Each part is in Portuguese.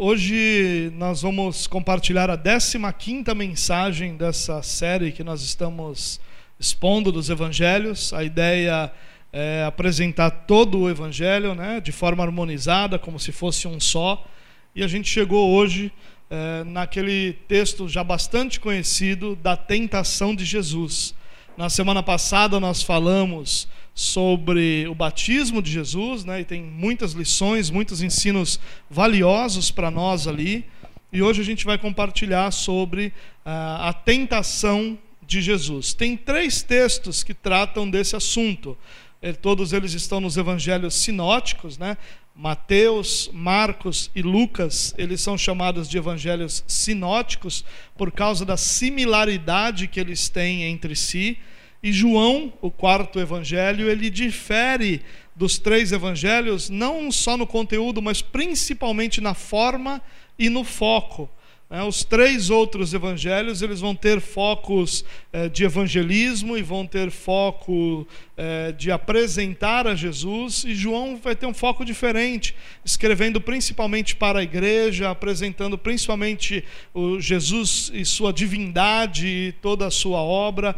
Hoje nós vamos compartilhar a 15ª mensagem dessa série que nós estamos expondo dos evangelhos. A ideia é apresentar todo o evangelho, né, de forma harmonizada, como se fosse um só. E a gente chegou hoje é, naquele texto já bastante conhecido da tentação de Jesus. Na semana passada nós falamos sobre o batismo de Jesus, né? E tem muitas lições, muitos ensinos valiosos para nós ali. E hoje a gente vai compartilhar sobre uh, a tentação de Jesus. Tem três textos que tratam desse assunto. E, todos eles estão nos evangelhos sinóticos, né? Mateus, Marcos e Lucas, eles são chamados de evangelhos sinóticos por causa da similaridade que eles têm entre si. E João, o quarto evangelho, ele difere dos três evangelhos, não só no conteúdo, mas principalmente na forma e no foco. É, os três outros evangelhos eles vão ter focos é, de evangelismo e vão ter foco é, de apresentar a Jesus, e João vai ter um foco diferente, escrevendo principalmente para a igreja, apresentando principalmente o Jesus e sua divindade e toda a sua obra.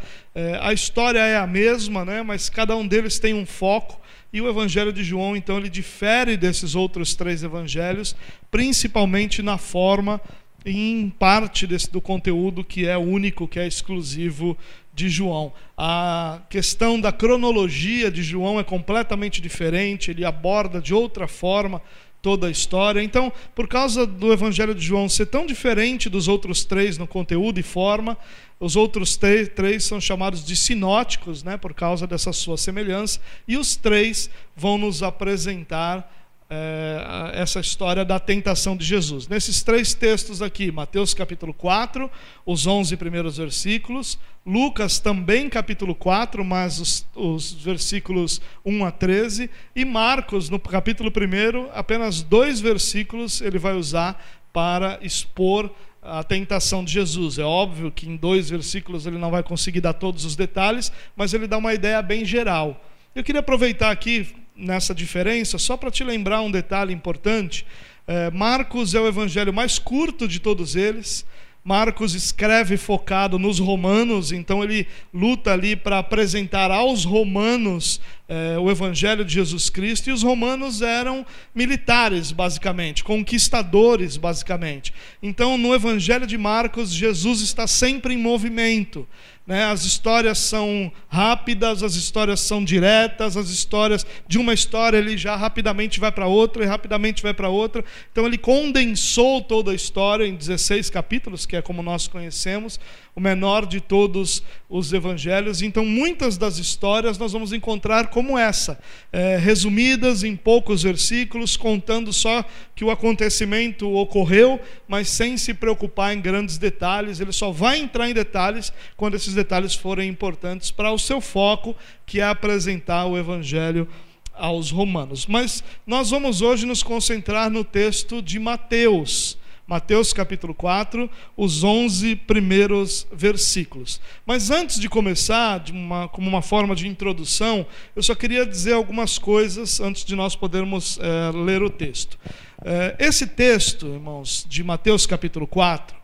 a história é a mesma, né, mas cada um deles tem um foco. E o Evangelho de João, então, ele difere desses outros três evangelhos, principalmente na forma em parte desse, do conteúdo que é único, que é exclusivo de João. A questão da cronologia de João é completamente diferente, ele aborda de outra forma toda a história. Então, por causa do Evangelho de João ser tão diferente dos outros três no conteúdo e forma, os outros três são chamados de sinóticos, né, por causa dessa sua semelhança, e os três vão nos apresentar é, essa história da tentação de Jesus. Nesses três textos aqui, Mateus capítulo 4, os 11 primeiros versículos, Lucas também capítulo 4, mas os, os versículos 1 a 13, e Marcos no capítulo 1, apenas dois versículos ele vai usar para expor a tentação de Jesus. É óbvio que em dois versículos ele não vai conseguir dar todos os detalhes, mas ele dá uma ideia bem geral. Eu queria aproveitar aqui, nessa diferença, só para te lembrar um detalhe importante. É, Marcos é o evangelho mais curto de todos eles. Marcos escreve focado nos romanos, então ele luta ali para apresentar aos romanos é, o evangelho de Jesus Cristo, e os romanos eram militares, basicamente, conquistadores, basicamente. Então, no evangelho de Marcos, Jesus está sempre em movimento. Né? As histórias são rápidas, as histórias são diretas, as histórias de uma história ele já rapidamente vai para outra e rapidamente vai para outra. Então ele condensou toda a história em 16 capítulos, que é como nós conhecemos, o menor de todos os evangelhos. Então, muitas das histórias nós vamos encontrar como essa, é, resumidas em poucos versículos, contando só que o acontecimento ocorreu, mas sem se preocupar em grandes detalhes. Ele só vai entrar em detalhes quando esses detalhes forem importantes para o seu foco, que é apresentar o evangelho aos romanos. Mas nós vamos hoje nos concentrar no texto de Mateus. Mateus capítulo 4, os 11 primeiros versículos. Mas antes de começar, de uma, como uma forma de introdução, eu só queria dizer algumas coisas antes de nós podermos é, ler o texto. É, esse texto, irmãos, de Mateus capítulo 4,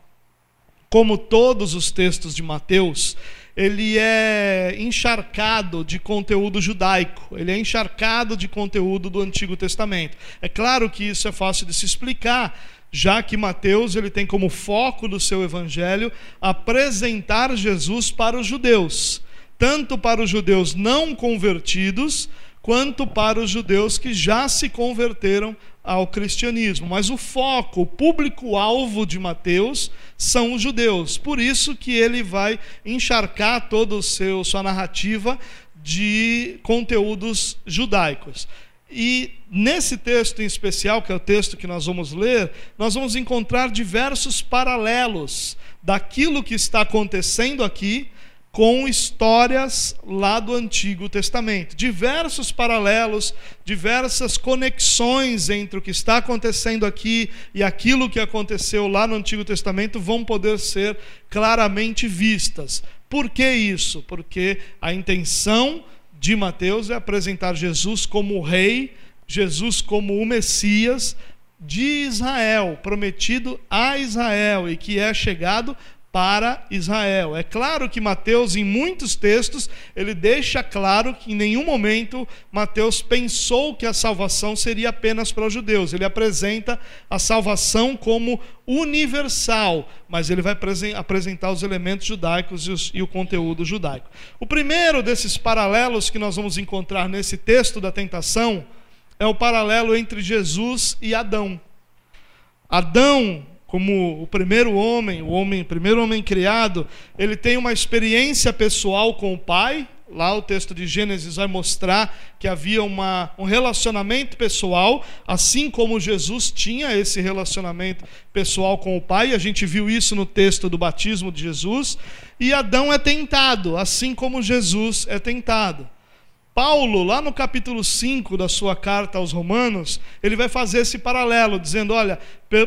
como todos os textos de Mateus, ele é encharcado de conteúdo judaico, ele é encharcado de conteúdo do Antigo Testamento. É claro que isso é fácil de se explicar, já que Mateus ele tem como foco do seu evangelho apresentar Jesus para os judeus, tanto para os judeus não convertidos, quanto para os judeus que já se converteram ao cristianismo. Mas o foco, o público-alvo de Mateus são os judeus. Por isso que ele vai encharcar toda a sua narrativa de conteúdos judaicos. E nesse texto em especial, que é o texto que nós vamos ler, nós vamos encontrar diversos paralelos daquilo que está acontecendo aqui com histórias lá do Antigo Testamento. Diversos paralelos, diversas conexões entre o que está acontecendo aqui e aquilo que aconteceu lá no Antigo Testamento vão poder ser claramente vistas. Por que isso? Porque a intenção de Mateus é apresentar Jesus como o rei, Jesus como o Messias, de Israel, prometido a Israel e que é chegado para Israel. É claro que Mateus, em muitos textos, ele deixa claro que em nenhum momento Mateus pensou que a salvação seria apenas para os judeus. Ele apresenta a salvação como universal, mas ele vai apresentar os elementos judaicos e, o conteúdo judaico. O primeiro desses paralelos que nós vamos encontrar nesse texto da tentação é o paralelo entre Jesus e Adão. Adão como o primeiro homem, o homem, primeiro homem criado, ele tem uma experiência pessoal com o Pai. Lá o texto de Gênesis vai mostrar que havia uma, um relacionamento pessoal, assim como Jesus tinha esse relacionamento pessoal com o Pai. A gente viu isso no texto do batismo de Jesus. E Adão é tentado, assim como Jesus é tentado. Paulo, lá no capítulo 5 da sua carta aos Romanos, ele vai fazer esse paralelo, dizendo: olha,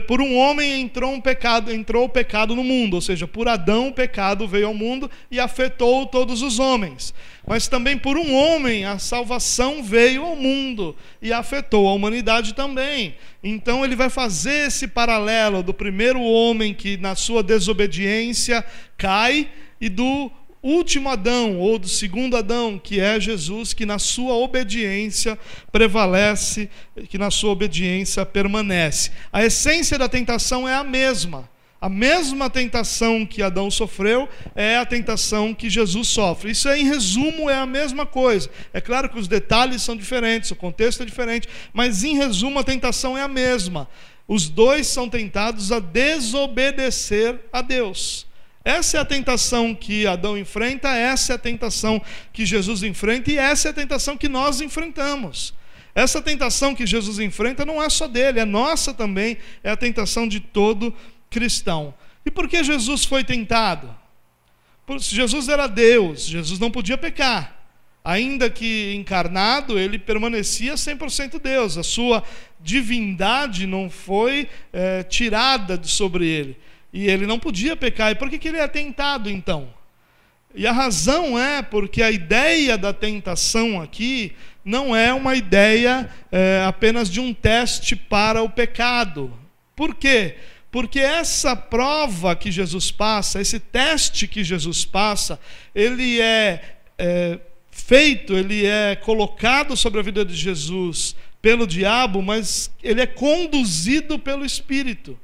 por um homem entrou um pecado, entrou o pecado no mundo, ou seja, por Adão o pecado veio ao mundo e afetou todos os homens. Mas também por um homem a salvação veio ao mundo e afetou a humanidade também. Então ele vai fazer esse paralelo do primeiro homem que na sua desobediência cai e do último Adão, ou do segundo Adão, que é Jesus, que na sua obediência prevalece, que na sua obediência permanece. A essência da tentação é a mesma. A mesma tentação que Adão sofreu é a tentação que Jesus sofre. Isso, em resumo, é a mesma coisa. É claro que os detalhes são diferentes, o contexto é diferente, mas, em resumo, a tentação é a mesma. Os dois são tentados a desobedecer a Deus. Essa é a tentação que Adão enfrenta, essa é a tentação que Jesus enfrenta e essa é a tentação que nós enfrentamos. Essa tentação que Jesus enfrenta não é só dele, é nossa também, é a tentação de todo cristão. E por que Jesus foi tentado? Jesus era Deus, Jesus não podia pecar. Ainda que encarnado, ele permanecia 100% Deus, a sua divindade não foi é, tirada de sobre ele. E ele não podia pecar. E por que, que ele é tentado então? E a razão é porque a ideia da tentação aqui não é uma ideia é, apenas de um teste para o pecado. Por quê? Porque essa prova que Jesus passa, esse teste que Jesus passa, ele é, é feito, ele é colocado sobre a vida de Jesus pelo diabo, mas ele é conduzido pelo Espírito.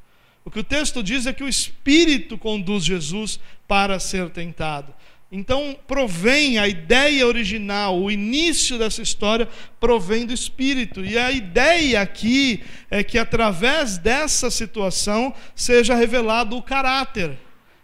O que o texto diz é que o Espírito conduz Jesus para ser tentado. Então, provém a ideia original, o início dessa história provém do Espírito. E a ideia aqui é que, através dessa situação, seja revelado o caráter.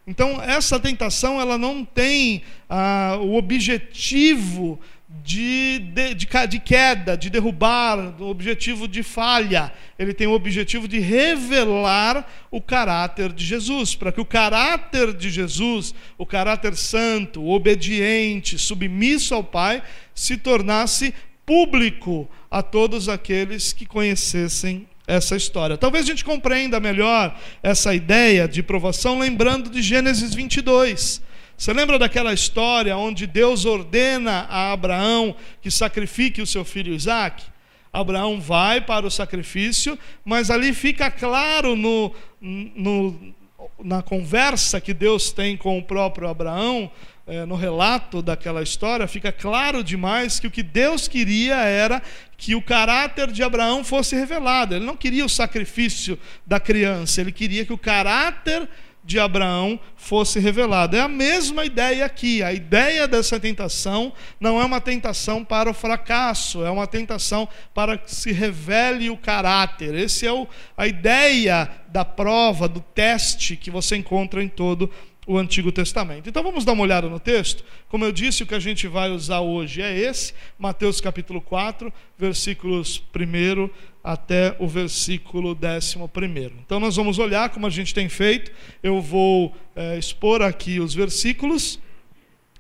Então, essa tentação ela não tem ah, o objetivo de, de, de, de queda, de derrubar, o objetivo de falha. Ele tem o objetivo de revelar o caráter de Jesus, para que o caráter de Jesus, o caráter santo, obediente, submisso ao Pai, se tornasse público a todos aqueles que conhecessem essa história. Talvez a gente compreenda melhor essa ideia de provação lembrando de Gênesis 22 você lembra daquela história onde Deus ordena a Abraão que sacrifique o seu filho Isaac? Abraão vai para o sacrifício, mas ali fica claro no, no, na conversa que Deus tem com o próprio Abraão, é, no relato daquela história, fica claro demais que o que Deus queria era que o caráter de Abraão fosse revelado. Ele não queria o sacrifício da criança, ele queria que o caráter de Abraão fosse revelado. É a mesma ideia aqui. A ideia dessa tentação não é uma tentação para o fracasso, é uma tentação para que se revele o caráter. Essa é o, a ideia da prova, do teste que você encontra em todo Antigo Testamento. Então vamos dar uma olhada no texto. Como eu disse, o que a gente vai usar hoje é esse, Mateus capítulo 4, versículos 1 até o versículo 11. Então nós vamos olhar como a gente tem feito. Eu vou é, expor aqui os versículos.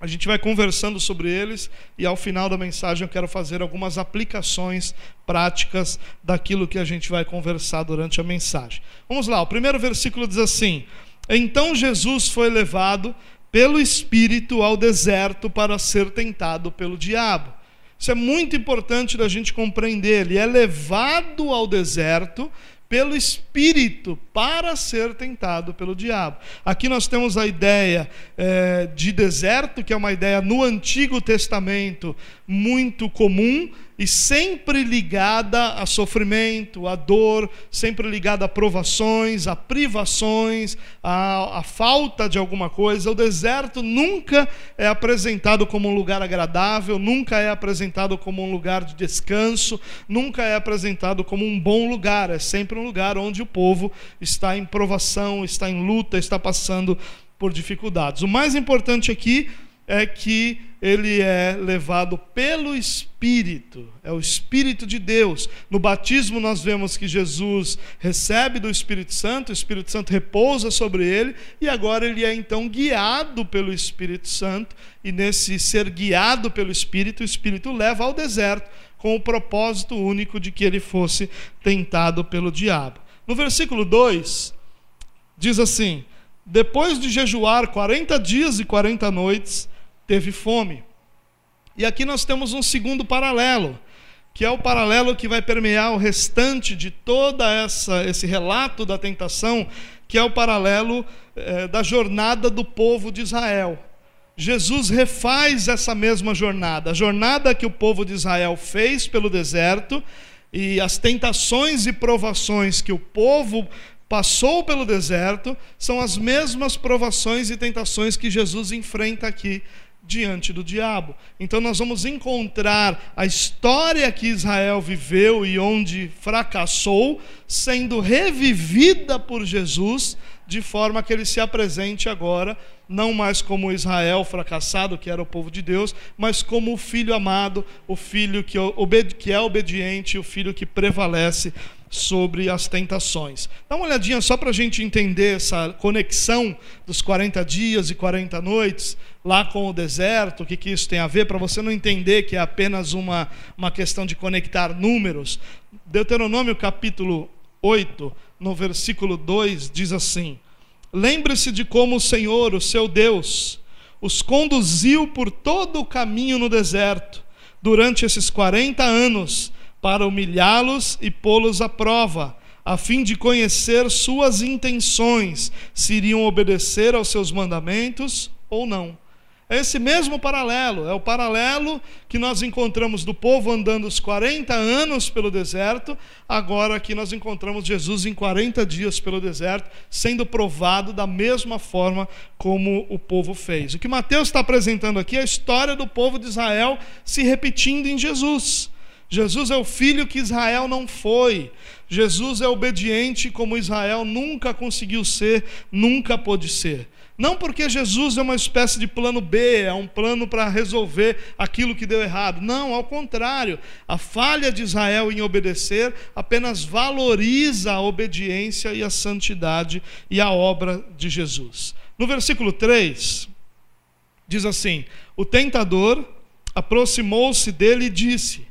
A gente vai conversando sobre eles e ao final da mensagem eu quero fazer algumas aplicações práticas daquilo que a gente vai conversar durante a mensagem. Vamos lá, o primeiro versículo diz assim: Então Jesus foi levado pelo Espírito ao deserto para ser tentado pelo diabo. Isso é muito importante da gente compreender. Ele é levado ao deserto pelo Espírito para ser tentado pelo diabo. Aqui nós temos a ideia é, de deserto, que é uma ideia no Antigo Testamento muito comum e sempre ligada a sofrimento, a dor, sempre ligada a provações, a privações, a, a falta de alguma coisa. O deserto nunca é apresentado como um lugar agradável, nunca é apresentado como um lugar de descanso, nunca é apresentado como um bom lugar. É sempre um lugar onde o povo está em provação, está em luta, está passando por dificuldades. O mais importante aqui é que ele é levado pelo Espírito, é o Espírito de Deus. No batismo, nós vemos que Jesus recebe do Espírito Santo, o Espírito Santo repousa sobre ele, e agora ele é então guiado pelo Espírito Santo, e nesse ser guiado pelo Espírito, o Espírito leva ao deserto, com o propósito único de que ele fosse tentado pelo diabo. No versículo 2, diz assim: Depois de jejuar 40 dias e 40 noites, teve fome. E aqui nós temos um segundo paralelo, que é o paralelo que vai permear o restante de toda essa esse relato da tentação, que é o paralelo eh, da jornada do povo de Israel. Jesus refaz essa mesma jornada, a jornada que o povo de Israel fez pelo deserto e as tentações e provações que o povo passou pelo deserto são as mesmas provações e tentações que Jesus enfrenta aqui diante do diabo. Então nós vamos encontrar a história que Israel viveu e onde fracassou sendo revivida por Jesus de forma que ele se apresente agora não mais como Israel fracassado, que era o povo de Deus, mas como o filho amado, o filho que, é obediente, o filho que prevalece sobre as tentações. Dá uma olhadinha só para a gente entender essa conexão dos 40 dias e 40 noites lá com o deserto, o que, que isso tem a ver, para você não entender que é apenas uma, uma questão de conectar números. Deuteronômio capítulo 8, no versículo 2, diz assim: Lembre-se de como o Senhor, o seu Deus, os conduziu por todo o caminho no deserto durante esses 40 anos para humilhá-los e pô-los à prova, a fim de conhecer suas intenções, se iriam obedecer aos seus mandamentos ou não. É esse mesmo paralelo, é o paralelo que nós encontramos do povo andando os 40 anos pelo deserto, agora aqui nós encontramos Jesus em 40 dias pelo deserto, sendo provado da mesma forma como o povo fez. O que Mateus está apresentando aqui é a história do povo de Israel se repetindo em Jesus. Jesus é o filho que Israel não foi. Jesus é obediente como Israel nunca conseguiu ser, nunca pôde ser. Não porque Jesus é uma espécie de plano B, é um plano para resolver aquilo que deu errado. Não, ao contrário. A falha de Israel em obedecer apenas valoriza a obediência e a santidade e a obra de Jesus. No versículo 3, diz assim: O tentador aproximou-se dele e disse: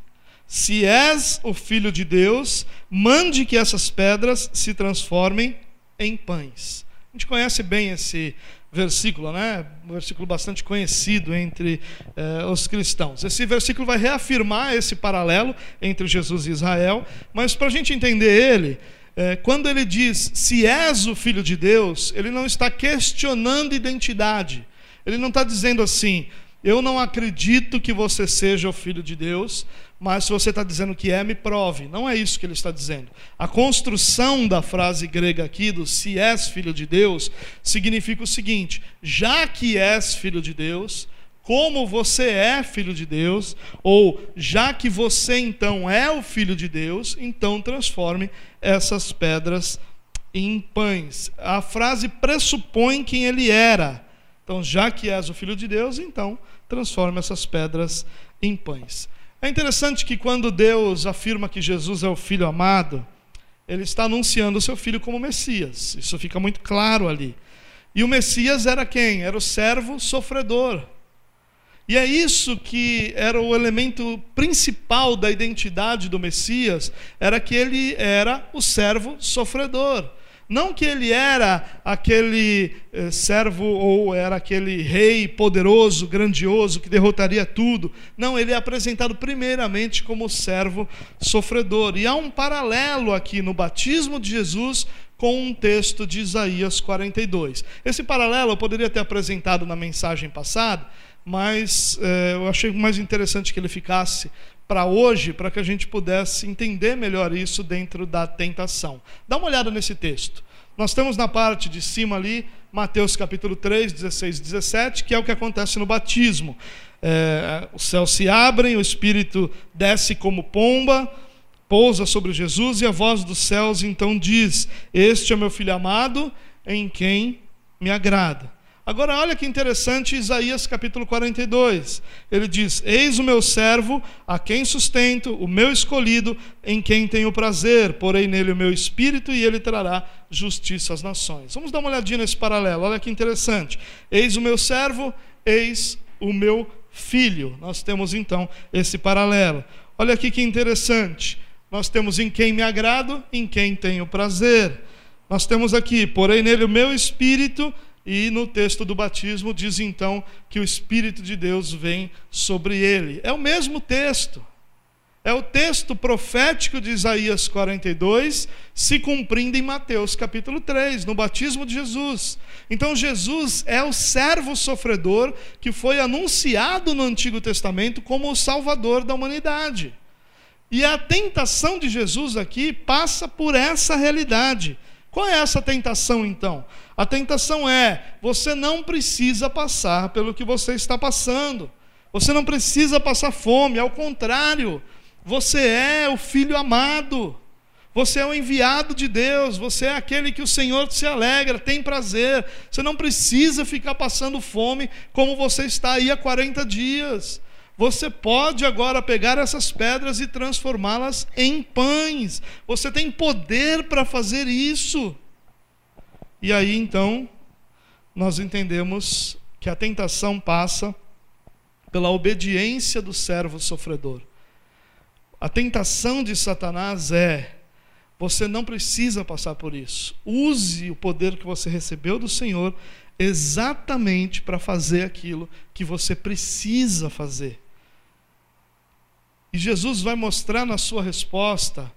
se és o filho de Deus, mande que essas pedras se transformem em pães. A gente conhece bem esse versículo, né? Um versículo bastante conhecido entre eh, os cristãos. Esse versículo vai reafirmar esse paralelo entre Jesus e Israel, mas para a gente entender ele, eh, quando ele diz se és o filho de Deus, ele não está questionando identidade. Ele não está dizendo assim, eu não acredito que você seja o filho de Deus, mas se você está dizendo que é, me prove. Não é isso que ele está dizendo. A construção da frase grega aqui, do se és filho de Deus, significa o seguinte: já que és filho de Deus, como você é filho de Deus, ou já que você então é o filho de Deus, então transforme essas pedras em pães. A frase pressupõe quem ele era. Então, já que és o filho de Deus, então transforme essas pedras em pães. É interessante que quando Deus afirma que Jesus é o Filho amado, ele está anunciando o seu filho como Messias. Isso fica muito claro ali. E o Messias era quem? Era o servo sofredor. E é isso que era o elemento principal da identidade do Messias, era que ele era o servo sofredor. Não que ele era aquele eh, servo ou era aquele rei poderoso, grandioso, que derrotaria tudo. Não, ele é apresentado primeiramente como servo sofredor. E há um paralelo aqui no batismo de Jesus com um texto de Isaías 42. Esse paralelo eu poderia ter apresentado na mensagem passada, mas eh, eu achei mais interessante que ele ficasse para hoje, para que a gente pudesse entender melhor isso dentro da tentação. Dá uma olhada nesse texto. Nós temos na parte de cima ali, Mateus capítulo 3, 16 e 17, que é o que acontece no batismo. É, os céus se abrem, o Espírito desce como pomba, pousa sobre Jesus, e a voz dos céus então diz: Este é meu filho amado, em quem me agrada. Agora, olha que interessante Isaías capítulo 42. Ele diz: Eis o meu servo, a quem sustento, o meu escolhido, em quem tenho prazer. Porei nele o meu espírito e ele trará justiça às nações. Vamos dar uma olhadinha nesse paralelo. Olha que interessante. Eis o meu servo, eis o meu filho. Nós temos então esse paralelo. Olha aqui que interessante. Nós temos em quem me agrado, em quem tenho prazer. Nós temos aqui, porém nele o meu espírito e no texto do batismo diz então que o Espírito de Deus vem sobre ele. É o mesmo texto. É o texto profético de Isaías 42 se cumprindo em Mateus capítulo 3, no batismo de Jesus. Então Jesus é o servo sofredor que foi anunciado no Antigo Testamento como o salvador da humanidade. E a tentação de Jesus aqui passa por essa realidade. Qual é essa tentação então? A tentação é: você não precisa passar pelo que você está passando. Você não precisa passar fome, ao contrário, você é o filho amado. Você é o enviado de Deus, você é aquele que o Senhor se alegra, tem prazer. Você não precisa ficar passando fome como você está aí há 40 dias. Você pode agora pegar essas pedras e transformá-las em pães. Você tem poder para fazer isso. E aí então, nós entendemos que a tentação passa pela obediência do servo sofredor. A tentação de Satanás é: você não precisa passar por isso. Use o poder que você recebeu do Senhor exatamente para fazer aquilo que você precisa fazer. E Jesus vai mostrar na sua resposta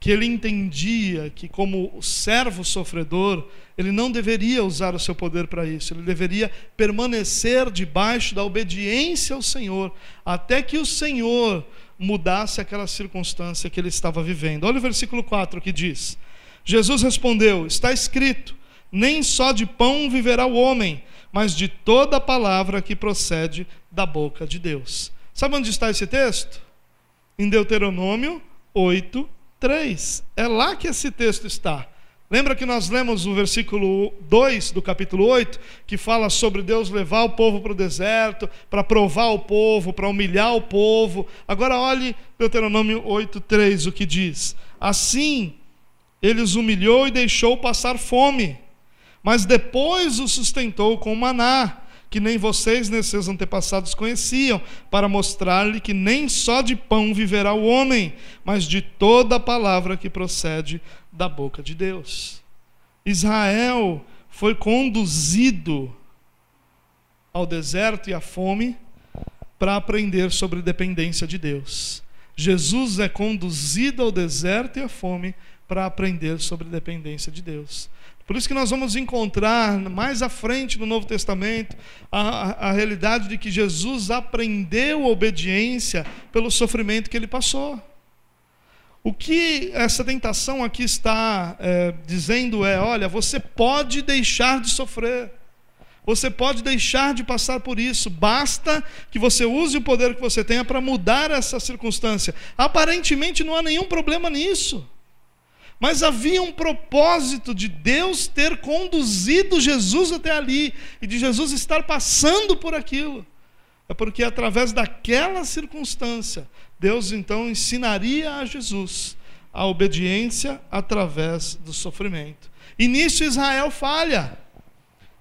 que ele entendia que, como servo sofredor, ele não deveria usar o seu poder para isso, ele deveria permanecer debaixo da obediência ao Senhor, até que o Senhor mudasse aquela circunstância que ele estava vivendo. Olha o versículo 4 que diz: Jesus respondeu: Está escrito, nem só de pão viverá o homem, mas de toda palavra que procede da boca de Deus. Sabe onde está esse texto? Em Deuteronômio 8, 3. É lá que esse texto está. Lembra que nós lemos o versículo 2 do capítulo 8, que fala sobre Deus levar o povo para o deserto, para provar o povo, para humilhar o povo. Agora olhe Deuteronômio 8, 3, o que diz: Assim ele os humilhou e deixou passar fome, mas depois os sustentou com maná que nem vocês nem seus antepassados conheciam, para mostrar-lhe que nem só de pão viverá o homem, mas de toda a palavra que procede da boca de Deus. Israel foi conduzido ao deserto e à fome para aprender sobre dependência de Deus. Jesus é conduzido ao deserto e à fome para aprender sobre dependência de Deus. Por isso que nós vamos encontrar mais à frente no Novo Testamento a, a, realidade de que Jesus aprendeu obediência pelo sofrimento que ele passou. O que essa tentação aqui está é, dizendo é: olha, você pode deixar de sofrer, você pode deixar de passar por isso, basta que você use o poder que você tenha para mudar essa circunstância. Aparentemente não há nenhum problema nisso. Mas havia um propósito de Deus ter conduzido Jesus até ali e de Jesus estar passando por aquilo. É porque através daquela circunstância, Deus então ensinaria a Jesus a obediência através do sofrimento. E nisso Israel falha.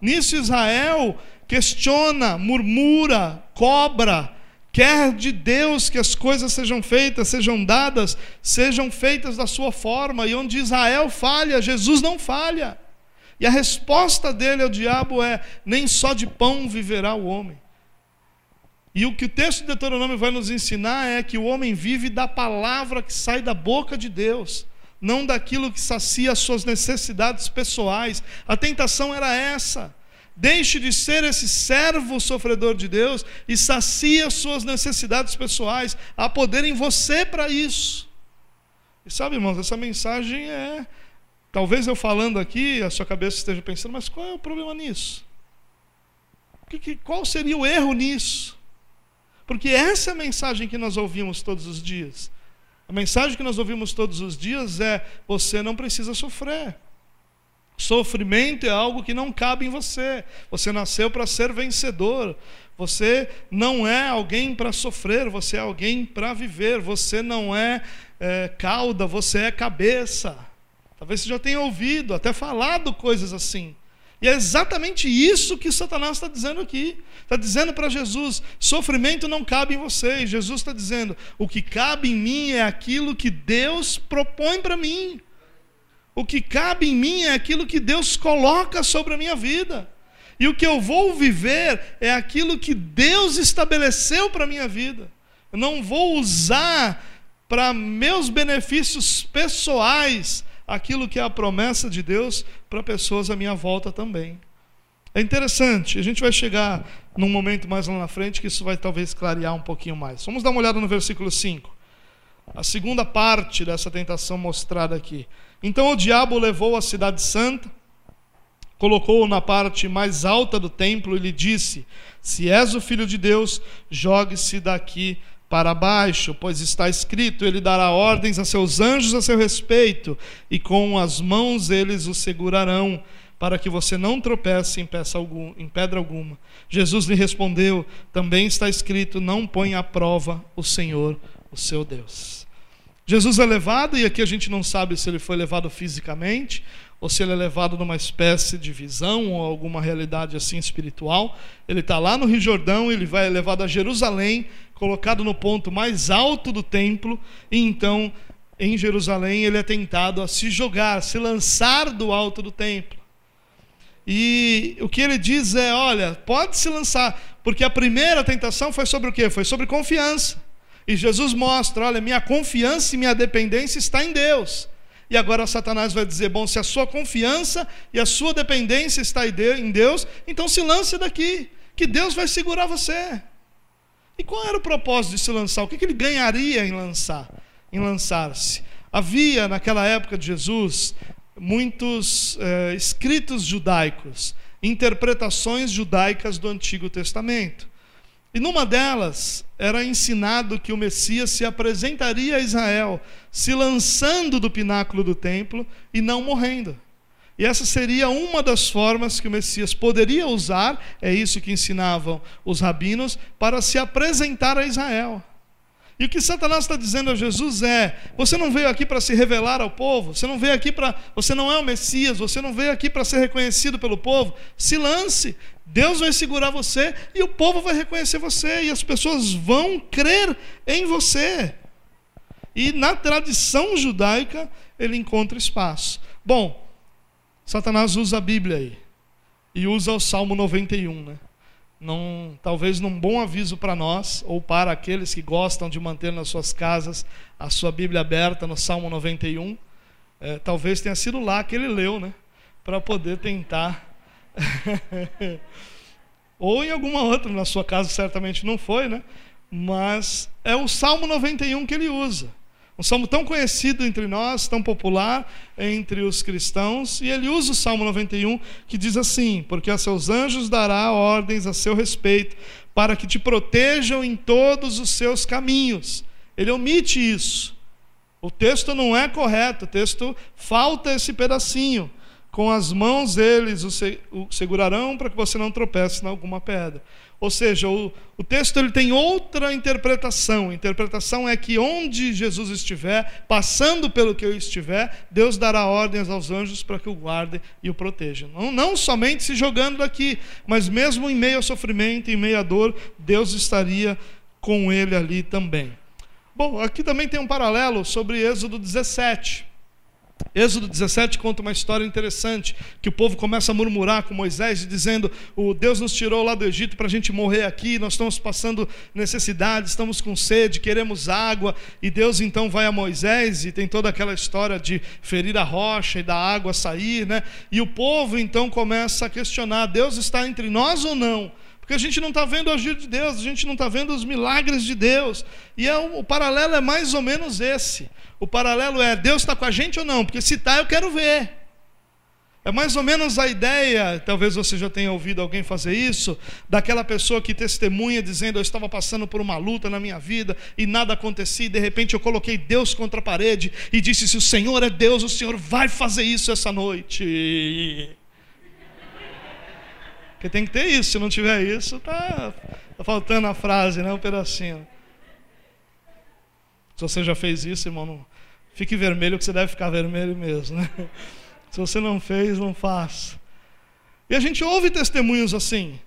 Nisso Israel questiona, murmura, cobra, quer de Deus que as coisas sejam feitas, sejam dadas, sejam feitas da sua forma, e onde Israel falha, Jesus não falha. E a resposta dele ao diabo é: nem só de pão viverá o homem. E o que o texto de Deuteronômio vai nos ensinar é que o homem vive da palavra que sai da boca de Deus, não daquilo que sacia as suas necessidades pessoais. A tentação era essa. Deixe de ser esse servo sofredor de Deus e sacie as suas necessidades pessoais. Há poder em você para isso. E sabe, irmãos, essa mensagem é Talvez eu falando aqui, a sua cabeça esteja pensando, mas qual é o problema nisso? qual seria o erro nisso? Porque essa é a mensagem que nós ouvimos todos os dias. A mensagem que nós ouvimos todos os dias é: você não precisa sofrer. Sofrimento é algo que não cabe em você. Você nasceu para ser vencedor. Você não é alguém para sofrer, você é alguém para viver. Você não é, é cauda, você é cabeça. Talvez você já tenha ouvido, até falado coisas assim. E é exatamente isso que Satanás está dizendo aqui. Está dizendo para Jesus: sofrimento não cabe em você. E Jesus está dizendo: o que cabe em mim é aquilo que Deus propõe para mim. O que cabe em mim é aquilo que Deus coloca sobre a minha vida. E o que eu vou viver é aquilo que Deus estabeleceu para a minha vida. Eu não vou usar para meus benefícios pessoais aquilo que é a promessa de Deus para pessoas à minha volta também. É interessante, a gente vai chegar num momento mais lá na frente que isso vai talvez clarear um pouquinho mais. Vamos dar uma olhada no versículo 5. A segunda parte dessa tentação mostrada aqui. Então o diabo levou a cidade santa, colocou-o na parte mais alta do templo e lhe disse: Se és o filho de Deus, jogue-se daqui para baixo, pois está escrito: Ele dará ordens a seus anjos a seu respeito, e com as mãos eles o segurarão, para que você não tropece em, algum, em pedra alguma. Jesus lhe respondeu: Também está escrito: Não ponha à prova o Senhor, o seu Deus. Jesus é levado, e aqui a gente não sabe se ele foi levado fisicamente, ou se ele é levado numa espécie de visão ou alguma realidade assim espiritual. Ele está lá no Rio Jordão, ele vai levado a Jerusalém colocado no ponto mais alto do templo, e então em Jerusalém ele é tentado a se jogar, a se lançar do alto do templo. E o que ele diz é: olha, pode se lançar, porque a primeira tentação foi sobre o quê? Foi sobre confiança. E Jesus mostra: olha, minha confiança e minha dependência está em Deus. E agora Satanás vai dizer: bom, se a sua confiança e a sua dependência está em Deus, então se lance daqui, que Deus vai segurar você. E qual era o propósito de se lançar? O que, ele ganharia em lançar, em lançar-se? Havia naquela época de Jesus muitos é, escritos judaicos, interpretações judaicas do Antigo Testamento. E numa delas era ensinado que o Messias se apresentaria a Israel, se lançando do pináculo do templo e não morrendo. E essa seria uma das formas que o Messias poderia usar, é isso que ensinavam os rabinos, para se apresentar a Israel. E o que Satanás está dizendo a Jesus é: você não veio aqui para se revelar ao povo, você não veio aqui para. Você não é o Messias, você não veio aqui para ser reconhecido pelo povo. Se lance, Deus vai segurar você e o povo vai reconhecer você, e as pessoas vão crer em você. E na tradição judaica, ele encontra espaço. Bom, Satanás usa a Bíblia aí. E usa o Salmo 91, né? Num, talvez num bom aviso para nós, ou para aqueles que gostam de manter nas suas casas a sua Bíblia aberta no Salmo 91. É, talvez tenha sido lá que ele leu, né? Para poder tentar. ou em alguma outra, na sua casa certamente não foi, né? Mas é o Salmo 91 que ele usa. Um salmo tão conhecido entre nós, tão popular entre os cristãos, e ele usa o Salmo 91 que diz assim: Porque a seus anjos dará ordens a seu respeito, para que te protejam em todos os seus caminhos. Ele omite isso. O texto não é correto, o texto falta esse pedacinho. Com as mãos eles o segurarão para que você não tropece em alguma pedra. Ou seja, o, o texto ele tem outra interpretação. A interpretação é que onde Jesus estiver, passando pelo que eu estiver, Deus dará ordens aos anjos para que o guardem e o protejam. Não, não somente se jogando daqui, mas mesmo em meio ao sofrimento, em meio à dor, Deus estaria com ele ali também. Bom, aqui também tem um paralelo sobre Êxodo 17. Êxodo 17 conta uma história interessante, que o povo começa a murmurar com Moisés, dizendo: o Deus nos tirou lá do Egito para a gente morrer aqui, nós estamos passando necessidade, estamos com sede, queremos água. E Deus então vai a Moisés e tem toda aquela história de ferir a rocha e da água sair, né? E o povo então começa a questionar: Deus está entre nós ou não? Porque a gente não está vendo o agir de Deus, a gente não está vendo os milagres de Deus. E é, o paralelo é mais ou menos esse. O paralelo é: Deus está com a gente ou não? Porque se está, eu quero ver. É mais ou menos a ideia, talvez você já tenha ouvido alguém fazer isso, daquela pessoa que testemunha dizendo: Eu estava passando por uma luta na minha vida e nada acontecia, e de repente eu coloquei Deus contra a parede e disse: Se o Senhor é Deus, o Senhor vai fazer isso essa noite. Porque tem que ter isso, se não tiver isso, tá, tá faltando a frase, né? Um pedacinho. Se você já fez isso, irmão, não, fique vermelho, que você deve ficar vermelho mesmo, né? Se você não fez, não faça. E a gente ouve testemunhos assim.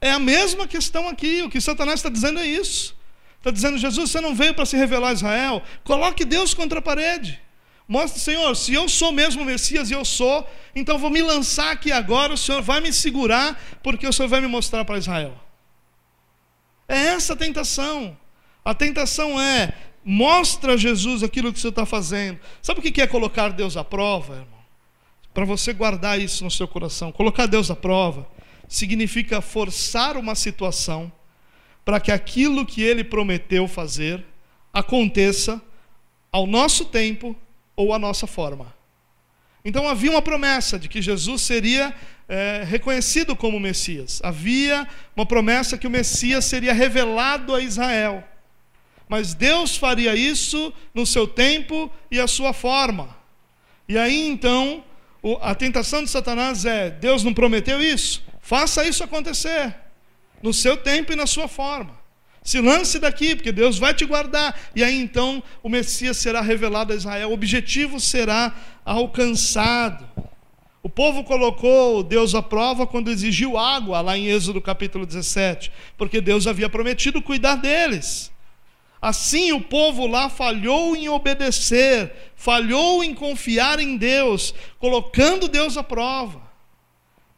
É a mesma questão aqui. O que Satanás está dizendo é isso. Está dizendo, Jesus, você não veio para se revelar a Israel. Coloque Deus contra a parede. Mostre, Senhor, se eu sou mesmo Messias e eu sou, então vou me lançar aqui agora, o Senhor vai me segurar, porque o Senhor vai me mostrar para Israel. É essa a tentação. A tentação é, mostra a Jesus aquilo que você está fazendo. Sabe o que é colocar Deus à prova, irmão? Para você guardar isso no seu coração. Colocar Deus à prova significa forçar uma situação para que aquilo que ele prometeu fazer aconteça ao nosso tempo ou a nossa forma. Então havia uma promessa de que Jesus seria é, reconhecido como Messias. Havia uma promessa que o Messias seria revelado a Israel. Mas Deus faria isso no seu tempo e a sua forma. E aí então, a tentação de Satanás é: Deus não prometeu isso? Faça isso acontecer, no seu tempo e na sua forma. Se lance daqui, porque Deus vai te guardar. E aí então o Messias será revelado a Israel, o objetivo será alcançado. O povo colocou Deus à prova quando exigiu água, lá em Êxodo capítulo 17, porque Deus havia prometido cuidar deles. Assim o povo lá falhou em obedecer, falhou em confiar em Deus, colocando Deus à prova.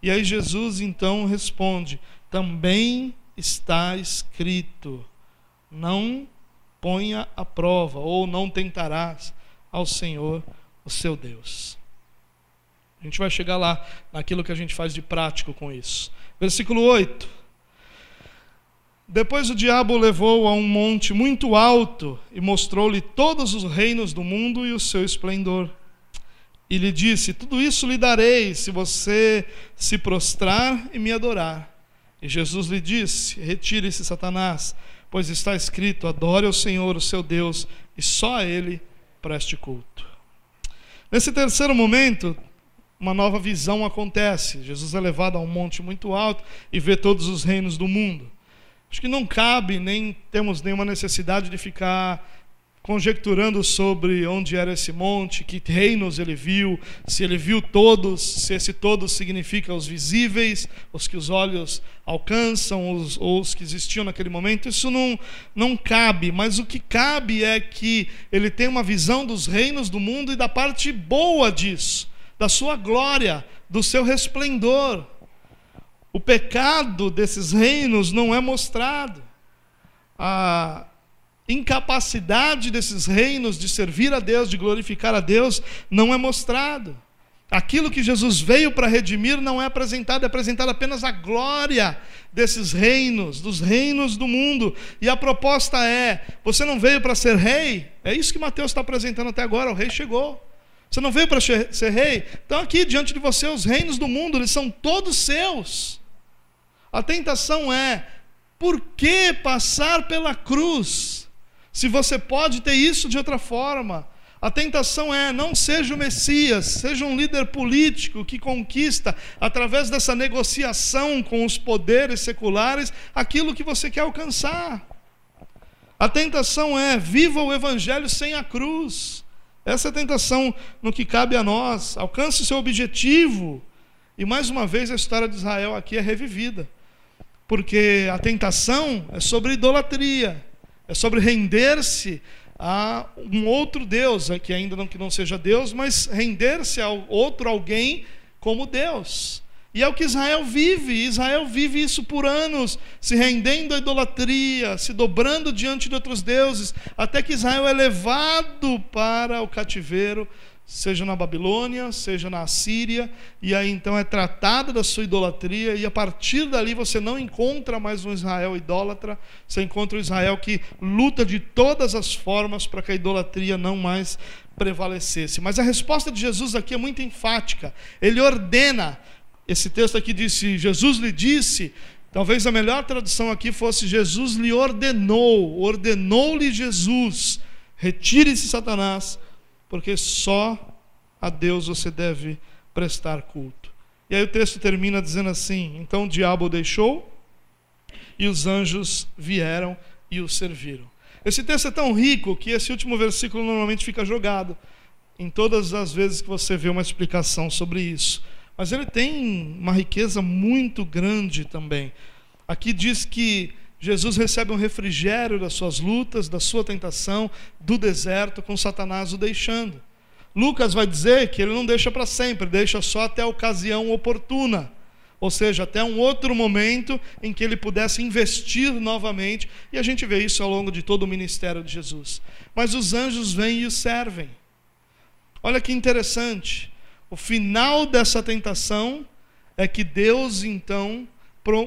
E aí Jesus então responde: também está escrito: não ponha à prova, ou não tentarás ao Senhor, o seu Deus. A gente vai chegar lá naquilo que a gente faz de prático com isso. Versículo 8. Depois o diabo o levou a um monte muito alto e mostrou-lhe todos os reinos do mundo e o seu esplendor. E lhe disse: Tudo isso lhe darei se você se prostrar e me adorar. E Jesus lhe disse: Retire-se, Satanás, pois está escrito: Adore ao Senhor, o seu Deus, e só a Ele preste culto. Nesse terceiro momento, uma nova visão acontece. Jesus é levado a um monte muito alto e vê todos os reinos do mundo. Acho que não cabe, nem temos nenhuma necessidade de ficar conjecturando sobre onde era esse monte, que reinos ele viu, se ele viu todos, se esse todos significa os visíveis, os que os olhos alcançam, os, ou os que existiam naquele momento, isso não, não cabe, mas o que cabe é que ele tem uma visão dos reinos do mundo e da parte boa disso, da sua glória, do seu resplendor. O pecado desses reinos não é mostrado. A, incapacidade desses reinos de servir a Deus, de glorificar a Deus, não é mostrado. Aquilo que Jesus veio para redimir não é apresentado, é apresentado apenas a glória desses reinos, dos reinos do mundo. E a proposta é: você não veio para ser rei? É isso que Mateus está apresentando até agora, o rei chegou. Você não veio para ser rei? Então, aqui diante de você, os reinos do mundo, eles são todos seus. A tentação é: por que passar pela cruz? Se você pode ter isso de outra forma, a tentação é: não seja o Messias, seja um líder político que conquista, através dessa negociação com os poderes seculares, aquilo que você quer alcançar. A tentação é: viva o Evangelho sem a cruz. Essa é a tentação no que cabe a nós. Alcance o seu objetivo. E mais uma vez a história de Israel aqui é revivida. Porque a tentação é sobre idolatria É sobre render-se a um outro Deus, que ainda não que não seja Deus, mas render-se a outro alguém como Deus. E é o que Israel vive. Israel vive isso por anos, se rendendo à idolatria, se dobrando diante de outros deuses, até que Israel é levado para o cativeiro, seja na Babilônia, seja na Assíria, e aí então é tratado da sua idolatria, e a partir dali você não encontra mais um Israel idólatra, você encontra um Israel que luta de todas as formas para que a idolatria não mais prevalecesse. Mas a resposta de Jesus aqui é muito enfática. Ele ordena esse texto aqui disse: Jesus lhe disse. Talvez a melhor tradução aqui fosse: Jesus lhe ordenou, ordenou-lhe Jesus: retire-se, Satanás, porque só a Deus você deve prestar culto. E aí o texto termina dizendo assim: Então o diabo o deixou e os anjos vieram e o serviram. Esse texto é tão rico que esse último versículo normalmente fica jogado em todas as vezes que você vê uma explicação sobre isso mas ele tem uma riqueza muito grande também. Aqui diz que Jesus recebe um refrigério das suas lutas, da sua tentação, do deserto, com Satanás o deixando. Lucas vai dizer que ele não deixa para sempre, deixa só até a ocasião oportuna. Ou seja, até um outro momento em que ele pudesse investir novamente, e a gente vê isso ao longo de todo o ministério de Jesus. Mas os anjos vêm e o servem. Olha que interessante. O final dessa tentação é que Deus, então,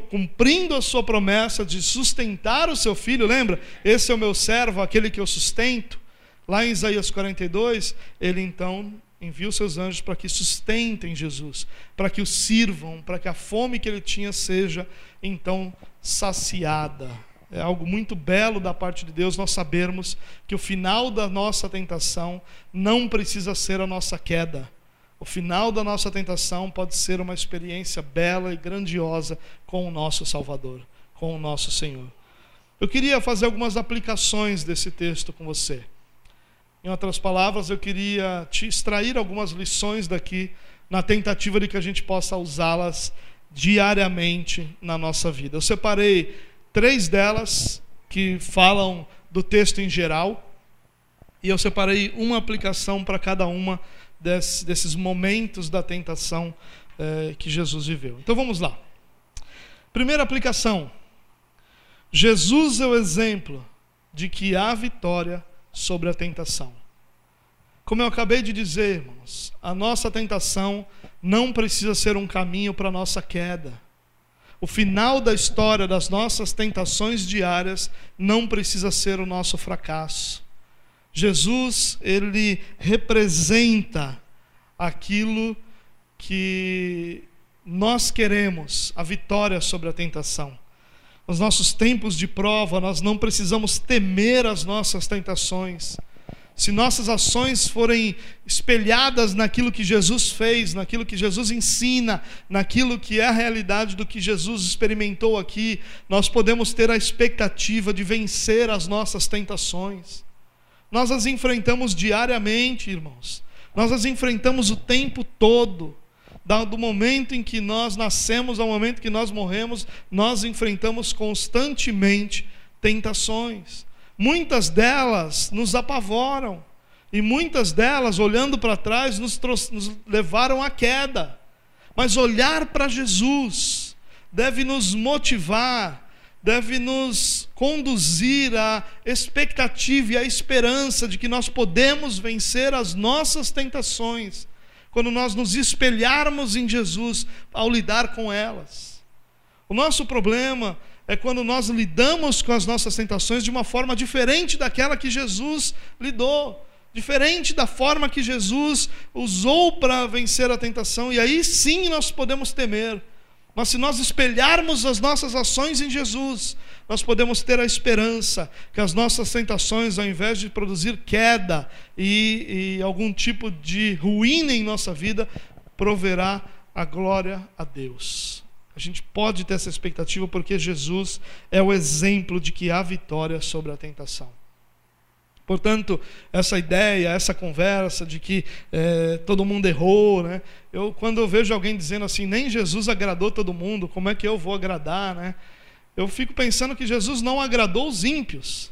cumprindo a sua promessa de sustentar o seu filho, lembra? Esse é o meu servo, aquele que eu sustento. Lá em Isaías 42, ele então envia os seus anjos para que sustentem Jesus, para que o sirvam, para que a fome que ele tinha seja então saciada. É algo muito belo da parte de Deus nós sabermos que o final da nossa tentação não precisa ser a nossa queda o final da nossa tentação pode ser uma experiência bela e grandiosa com o nosso Salvador, com o nosso Senhor. Eu queria fazer algumas aplicações desse texto com você. Em outras palavras, eu queria te extrair algumas lições daqui, na tentativa de que a gente possa usá-las diariamente na nossa vida. Eu separei três delas que falam do texto em geral, e eu separei uma aplicação para cada uma desse, desses momentos da tentação é, que Jesus viveu. Então vamos lá. Primeira aplicação: Jesus é o exemplo de que há vitória sobre a tentação. Como eu acabei de dizer, irmãos, a nossa tentação não precisa ser um caminho para a nossa queda. O final da história das nossas tentações diárias não precisa ser o nosso fracasso. Jesus, ele representa aquilo que nós queremos, a vitória sobre a tentação. Nos nossos tempos de prova, nós não precisamos temer as nossas tentações. Se nossas ações forem espelhadas naquilo que Jesus fez, naquilo que Jesus ensina, naquilo que é a realidade do que Jesus experimentou aqui, nós podemos ter a expectativa de vencer as nossas tentações. Nós as enfrentamos diariamente, irmãos. Nós as enfrentamos o tempo todo. Do momento em que nós nascemos ao momento que nós morremos, nós enfrentamos constantemente tentações. Muitas delas nos apavoram. E muitas delas, olhando para trás, nos, nos levaram à queda. Mas olhar para Jesus deve nos motivar deve nos conduzir à expectativa e à esperança de que nós podemos vencer as nossas tentações quando nós nos espelharmos em Jesus ao lidar com elas. O nosso problema é quando nós lidamos com as nossas tentações de uma forma diferente daquela que Jesus lidou, diferente da forma que Jesus usou para vencer a tentação, e aí sim nós podemos temer mas se nós espelharmos as nossas ações em Jesus, nós podemos ter a esperança que as nossas tentações, ao invés de produzir queda e, e algum tipo de ruína em nossa vida, proverá a glória a Deus. A gente pode ter essa expectativa porque Jesus é o exemplo de que há vitória sobre a tentação. Portanto, essa ideia, essa conversa de que é, todo mundo errou, né? Eu, quando eu vejo alguém dizendo assim, nem Jesus agradou todo mundo, como é que eu vou agradar, né? Eu fico pensando que Jesus não agradou os ímpios.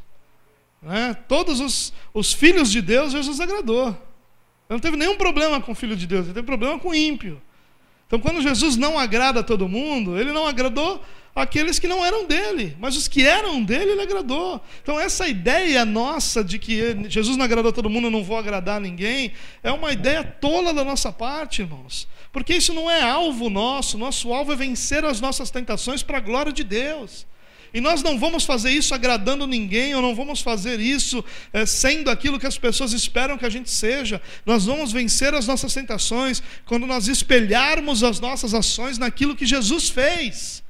Né? Todos os, os filhos de Deus, Jesus agradou. Ele não teve nenhum problema com o filho de Deus, ele teve problema com o ímpio. Então, quando Jesus não agrada todo mundo, ele não agradou aqueles que não eram dele, mas os que eram dele, ele agradou. Então, essa ideia nossa de que Jesus não agradou todo mundo, eu não vou agradar ninguém, é uma ideia tola da nossa parte, irmãos. Porque isso não é alvo nosso, nosso alvo é vencer as nossas tentações para a glória de Deus. E nós não vamos fazer isso agradando ninguém, ou não vamos fazer isso é, sendo aquilo que as pessoas esperam que a gente seja. Nós vamos vencer as nossas tentações quando nós espelharmos as nossas ações naquilo que Jesus fez.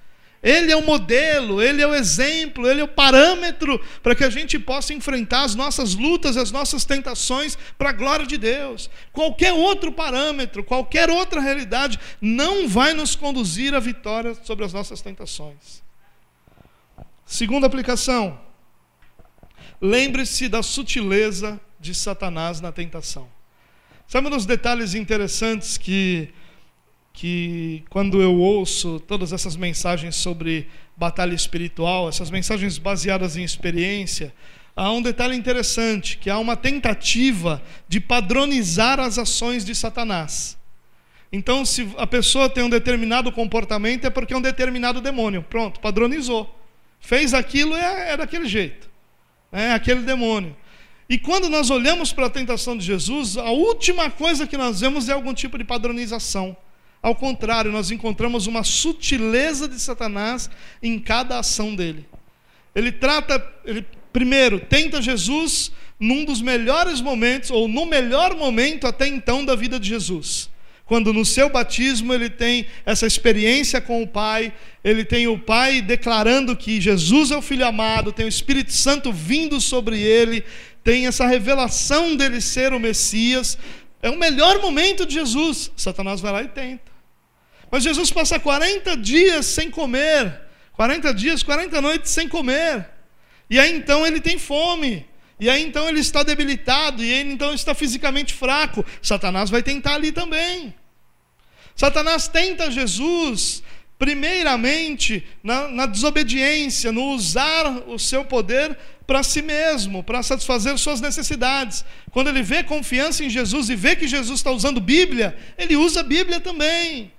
Ele é o modelo, ele é o exemplo, ele é o parâmetro para que a gente possa enfrentar as nossas lutas, as nossas tentações para a glória de Deus. Qualquer outro parâmetro, qualquer outra realidade não vai nos conduzir à vitória sobre as nossas tentações. Segunda aplicação. Lembre-se da sutileza de Satanás na tentação. Sabe um dos detalhes interessantes que que quando eu ouço todas essas mensagens sobre batalha espiritual, essas mensagens baseadas em experiência, há um detalhe interessante, que há uma tentativa de padronizar as ações de Satanás. Então, se a pessoa tem um determinado comportamento, é porque é um determinado demônio. Pronto, padronizou. Fez aquilo, é, é daquele jeito. É aquele demônio. E quando nós olhamos para a tentação de Jesus, a última coisa que nós vemos é algum tipo de padronização. Ao contrário, nós encontramos uma sutileza de Satanás em cada ação dele. Ele trata, ele primeiro tenta Jesus num dos melhores momentos, ou no melhor momento até então da vida de Jesus. Quando no seu batismo ele tem essa experiência com o Pai, ele tem o Pai declarando que Jesus é o Filho amado, tem o Espírito Santo vindo sobre ele, tem essa revelação dele ser o Messias. É o melhor momento de Jesus. Satanás vai lá e tenta. Mas Jesus passa 40 dias sem comer, 40 dias, 40 noites sem comer. E aí então ele tem fome. E aí então ele está debilitado, e ele então está fisicamente fraco. Satanás vai tentar ali também. Satanás tenta Jesus, primeiramente, na, na desobediência, no usar o seu poder para si mesmo, para satisfazer suas necessidades. Quando ele vê confiança em Jesus e vê que Jesus está usando Bíblia, ele usa a Bíblia também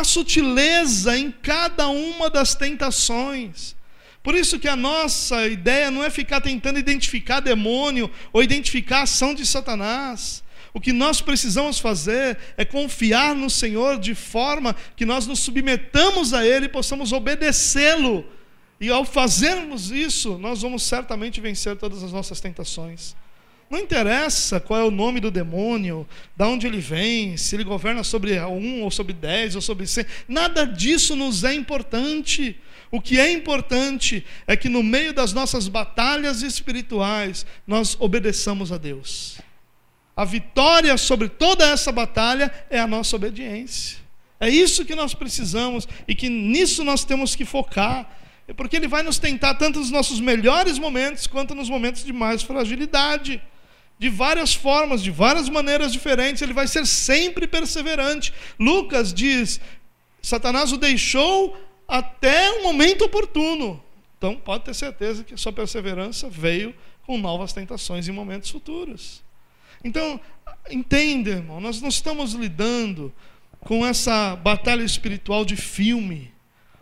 a sutileza em cada uma das tentações. Por isso que a nossa ideia não é ficar tentando identificar demônio ou identificar a ação de Satanás. O que nós precisamos fazer é confiar no Senhor de forma que nós nos submetamos a Ele e possamos obedecê-lo. E ao fazermos isso, nós vamos certamente vencer todas as nossas tentações. Não interessa qual é o nome do demônio, de onde ele vem, se ele governa sobre um, ou sobre dez, ou sobre cem. Nada disso nos é importante. O que é importante é que no meio das nossas batalhas espirituais, nós obedeçamos a Deus. A vitória sobre toda essa batalha é a nossa obediência. É isso que nós precisamos e que nisso nós temos que focar. Porque Ele vai nos tentar tanto nos nossos melhores momentos quanto nos momentos de mais fragilidade de várias formas, de várias maneiras diferentes, ele vai ser sempre perseverante. Lucas diz: Satanás o deixou até o momento oportuno. Então, pode ter certeza que sua perseverança veio com novas tentações em momentos futuros. Então, entenda, irmão, nós não estamos lidando com essa batalha espiritual de filme,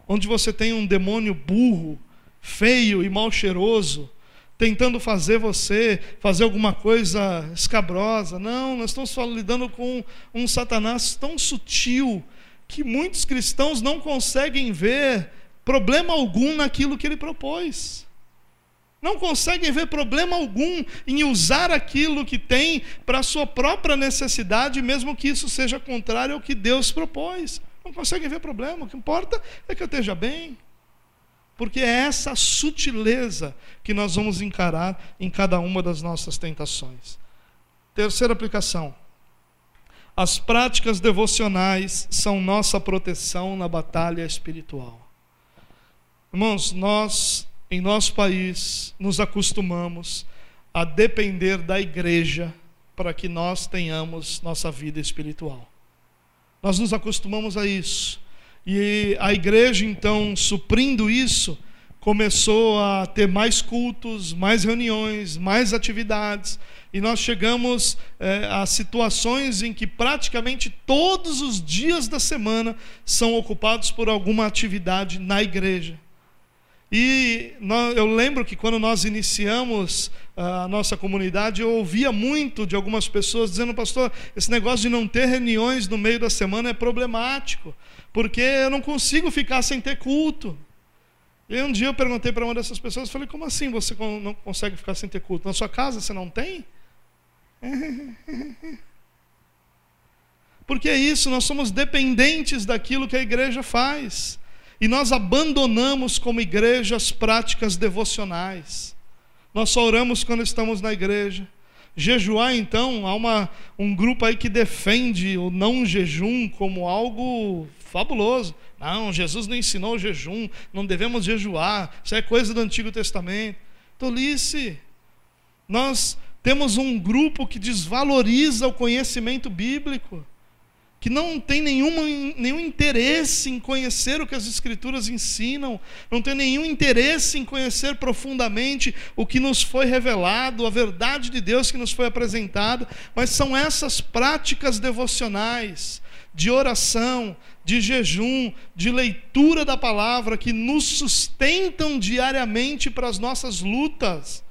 onde você tem um demônio burro, feio e mal cheiroso, tentando fazer você fazer alguma coisa escabrosa. Não, nós estamos lidando com um Satanás tão sutil que muitos cristãos não conseguem ver problema algum naquilo que ele propôs. Não conseguem ver problema algum em usar aquilo que tem para sua própria necessidade, mesmo que isso seja contrário ao que Deus propôs. Não conseguem ver problema. O que importa é que eu esteja bem, porque é essa sutileza que nós vamos encarar em cada uma das nossas tentações. Terceira aplicação. As práticas devocionais são nossa proteção na batalha espiritual. Irmãos, nós, em nosso país, nos acostumamos a depender da igreja para que nós tenhamos nossa vida espiritual. Nós nos acostumamos a isso. E a igreja, então, suprindo isso, começou a ter mais cultos, mais reuniões, mais atividades, e nós chegamos é, a situações em que praticamente todos os dias da semana são ocupados por alguma atividade na igreja. E eu lembro que quando nós iniciamos a nossa comunidade, eu ouvia muito de algumas pessoas dizendo, pastor, esse negócio de não ter reuniões no meio da semana é problemático, porque eu não consigo ficar sem ter culto. E um dia eu perguntei para uma dessas pessoas, falei, como assim você não consegue ficar sem ter culto? Na sua casa você não tem? Porque é isso, nós somos dependentes daquilo que a igreja faz. E nós abandonamos como igreja as práticas devocionais. Nós só oramos quando estamos na igreja. Jejuar, então, há uma, um grupo aí que defende o não jejum como algo fabuloso. Não, Jesus não ensinou jejum, não devemos jejuar, isso é coisa do Antigo Testamento. Tolice. Nós temos um grupo que desvaloriza o conhecimento bíblico que não tem nenhuma, nenhum interesse em conhecer o que as Escrituras ensinam, não tem nenhum interesse em conhecer profundamente o que nos foi revelado, a verdade de Deus que nos foi apresentada, mas são essas práticas devocionais, de oração, de jejum, de leitura da palavra, que nos sustentam diariamente para as nossas lutas.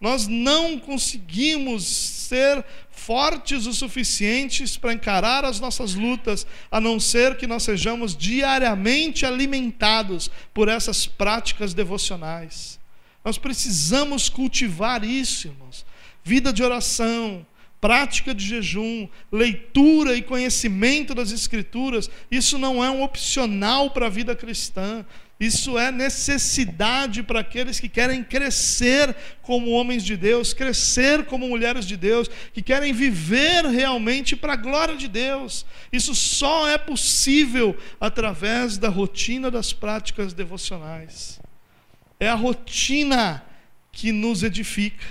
Nós não conseguimos ser fortes o suficientes para encarar as nossas lutas, a não ser que nós sejamos diariamente alimentados por essas práticas devocionais. Nós precisamos cultivar isso, irmãos. Vida de oração, prática de jejum, leitura e conhecimento das Escrituras, isso não é um opcional para a vida cristã. Isso é necessidade para aqueles que querem crescer como homens de Deus, crescer como mulheres de Deus, que querem viver realmente para a glória de Deus. Isso só é possível através da rotina das práticas devocionais. É a rotina que nos edifica,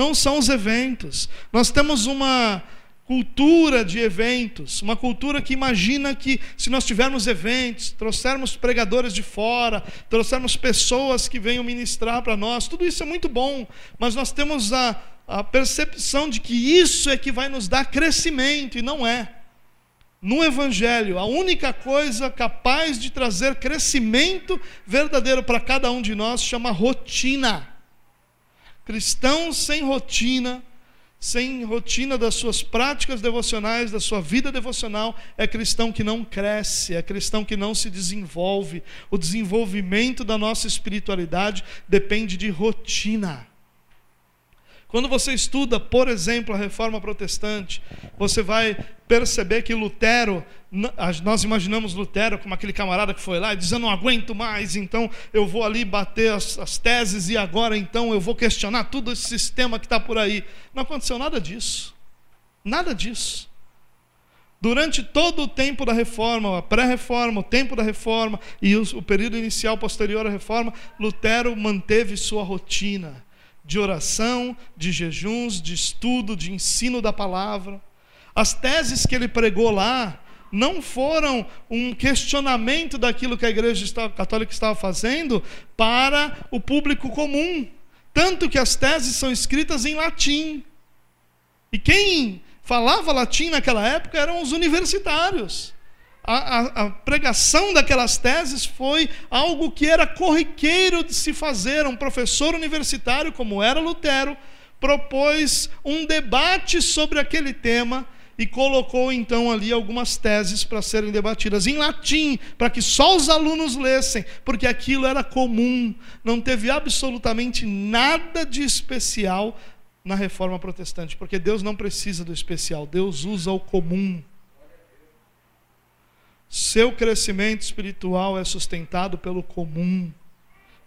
não são os eventos. Nós temos uma cultura de eventos, uma cultura que imagina que se nós tivermos eventos, trouxermos pregadores de fora, trouxermos pessoas que venham ministrar para nós, tudo isso é muito bom, mas nós temos a, a percepção de que isso é que vai nos dar crescimento, e não é. No Evangelho, a única coisa capaz de trazer crescimento verdadeiro para cada um de nós chama rotina. Cristãos sem rotina sem rotina das suas práticas devocionais, da sua vida devocional, é cristão que não cresce, é cristão que não se desenvolve. O desenvolvimento da nossa espiritualidade depende de rotina. Quando você estuda, por exemplo, a reforma protestante, você vai perceber que Lutero, nós imaginamos Lutero como aquele camarada que foi lá e diz: Eu não aguento mais, então eu vou ali bater as, as teses e agora então eu vou questionar todo esse sistema que está por aí. Não aconteceu nada disso. Nada disso. Durante todo o tempo da reforma, a pré-reforma, o tempo da reforma e o, o período inicial posterior à reforma, Lutero manteve sua rotina de oração, de jejuns, de estudo, de ensino da palavra. As teses que ele pregou lá não foram um questionamento daquilo que a igreja católica estava fazendo para o público comum. Tanto que as teses são escritas em latim. E quem falava latim naquela época eram os universitários a, a, a, pregação daquelas teses foi algo que era corriqueiro de se fazer. Um professor universitário, como era Lutero, propôs um debate sobre aquele tema e colocou então ali algumas teses para serem debatidas em latim, para que só os alunos lessem, porque aquilo era comum, não teve absolutamente nada de especial na reforma protestante, porque Deus não precisa do especial, Deus usa o comum. Seu crescimento espiritual é sustentado pelo comum,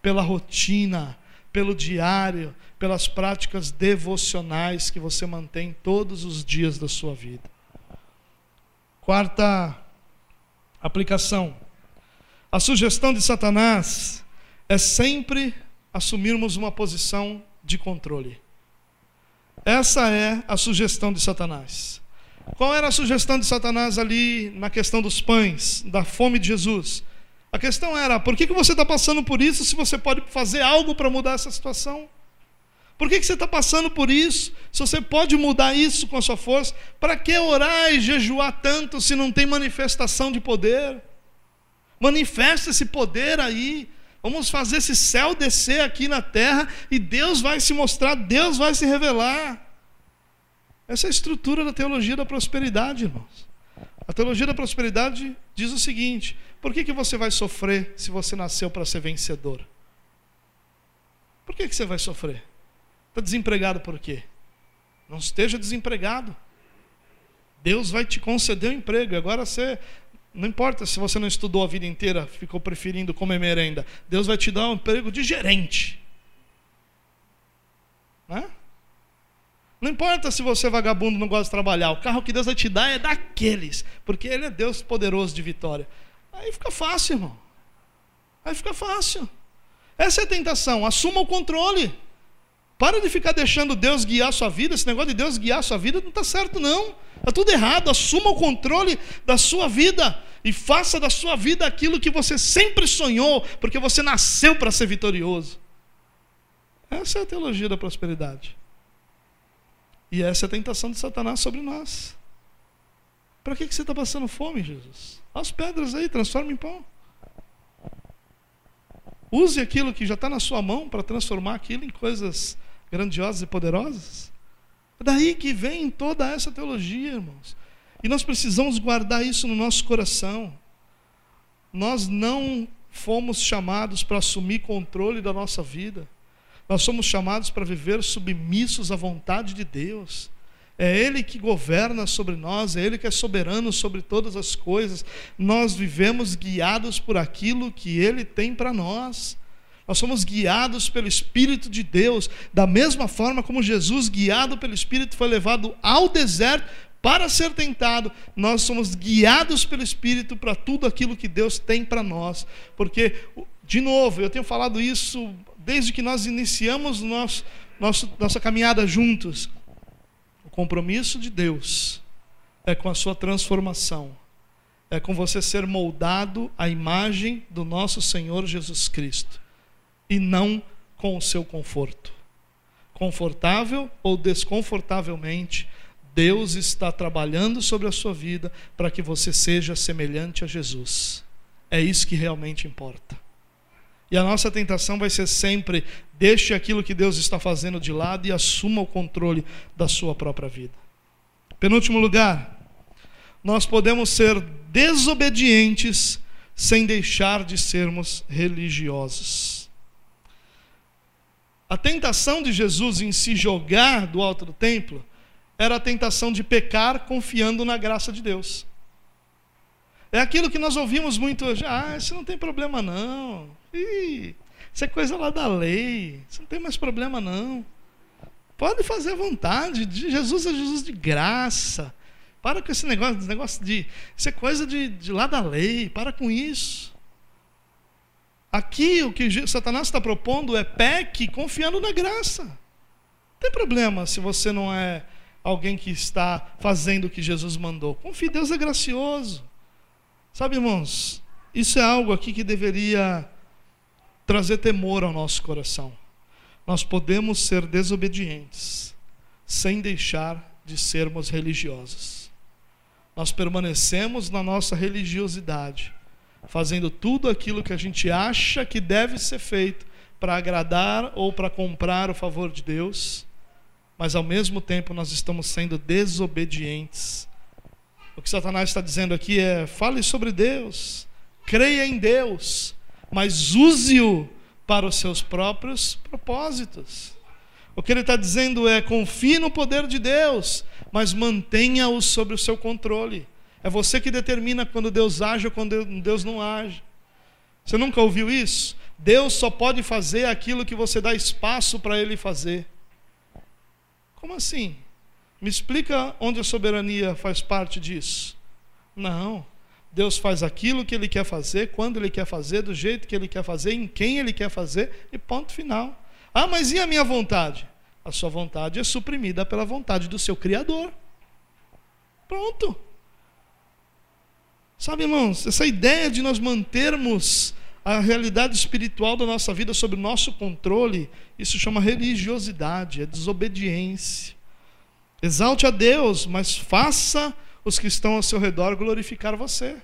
pela rotina, pelo diário, pelas práticas devocionais que você mantém todos os dias da sua vida. Quarta aplicação. A sugestão de Satanás é sempre assumirmos uma posição de controle. Essa é a sugestão de Satanás. Qual era a sugestão de Satanás ali na questão dos pães, da fome de Jesus? A questão era: por que, que você está passando por isso se você pode fazer algo para mudar essa situação? Por que, que você está passando por isso? Se você pode mudar isso com a sua força, para que orar e jejuar tanto se não tem manifestação de poder? Manifesta esse poder aí. Vamos fazer esse céu descer aqui na terra e Deus vai se mostrar, Deus vai se revelar. Essa é a estrutura da teologia da prosperidade, irmãos. A teologia da prosperidade diz o seguinte: por que, que você vai sofrer se você nasceu para ser vencedor? Por que, que você vai sofrer? Está desempregado por quê? Não esteja desempregado. Deus vai te conceder um emprego. Agora você. Não importa se você não estudou a vida inteira, ficou preferindo comer merenda. Deus vai te dar um emprego de gerente. Não, não importa se você é vagabundo não gosta de trabalhar. O carro que Deus vai te dar é daqueles. Porque Ele é Deus poderoso de vitória. Aí fica fácil, irmão. Aí fica fácil. Essa é a tentação. Assuma o controle. Para de ficar deixando Deus guiar a sua vida. Esse negócio de Deus guiar a sua vida não está certo, não. Está tudo errado. Assuma o controle da sua vida. E faça da sua vida aquilo que você sempre sonhou, porque você nasceu para ser vitorioso. Essa é a teologia da prosperidade. E essa é a tentação de Satanás sobre nós. Para que, que você está passando fome, Jesus? As pedras aí, transforma em pão. Use aquilo que já está na sua mão para transformar aquilo em coisas grandiosas e poderosas. É daí que vem toda essa teologia, irmãos. E nós precisamos guardar isso no nosso coração. Nós não fomos chamados para assumir controle da nossa vida. Nós somos chamados para viver submissos à vontade de Deus. É Ele que governa sobre nós, é Ele que é soberano sobre todas as coisas. Nós vivemos guiados por aquilo que Ele tem para nós. Nós somos guiados pelo Espírito de Deus, da mesma forma como Jesus, guiado pelo Espírito, foi levado ao deserto para ser tentado. Nós somos guiados pelo Espírito para tudo aquilo que Deus tem para nós. Porque, de novo, eu tenho falado isso desde que nós iniciamos nosso, nosso, nossa caminhada juntos. O compromisso de Deus é com a sua transformação, é com você ser moldado à imagem do nosso Senhor Jesus Cristo e não com o seu conforto. Confortável ou desconfortavelmente, Deus está trabalhando sobre a sua vida para que você seja semelhante a Jesus. É isso que realmente importa. E a nossa tentação vai ser sempre: deixe aquilo que Deus está fazendo de lado e assuma o controle da sua própria vida. Penúltimo lugar, nós podemos ser desobedientes sem deixar de sermos religiosos. A tentação de Jesus em se jogar do alto do templo era a tentação de pecar confiando na graça de Deus. É aquilo que nós ouvimos muito hoje. Ah, isso não tem problema não. Isso é coisa lá da lei. Isso não tem mais problema não. Pode fazer à vontade. Jesus é Jesus de graça. Para com esse negócio, esse negócio de. Isso é coisa de, de lá da lei. Para com isso. Aqui o que Satanás está propondo é peque confiando na graça. Não tem problema se você não é alguém que está fazendo o que Jesus mandou. Confie, Deus é gracioso. Sabe, irmãos, isso é algo aqui que deveria trazer temor ao nosso coração. Nós podemos ser desobedientes sem deixar de sermos religiosos. Nós permanecemos na nossa religiosidade fazendo tudo aquilo que a gente acha que deve ser feito para agradar ou para comprar o favor de Deus, mas ao mesmo tempo nós estamos sendo desobedientes. O que Satanás está dizendo aqui é: fale sobre Deus, creia em Deus, mas use-o para os seus próprios propósitos. O que ele está dizendo é: confie no poder de Deus, mas mantenha-o sob o seu controle. É você que determina quando Deus age ou quando Deus não age. Você nunca ouviu isso? Deus só pode fazer aquilo que você dá espaço para Ele fazer. Como assim? Me explica onde a soberania faz parte disso. Não. Deus faz aquilo que Ele quer fazer, quando Ele quer fazer, do jeito que Ele quer fazer, em quem Ele quer fazer, e ponto final. Ah, mas e a minha vontade? A sua vontade é suprimida pela vontade do seu Criador. Pronto. Sabe, irmãos, essa ideia de nós mantermos a realidade espiritual da nossa vida sob nosso controle, isso chama religiosidade, é desobediência. Exalte a Deus, mas faça os que estão ao seu redor glorificar você.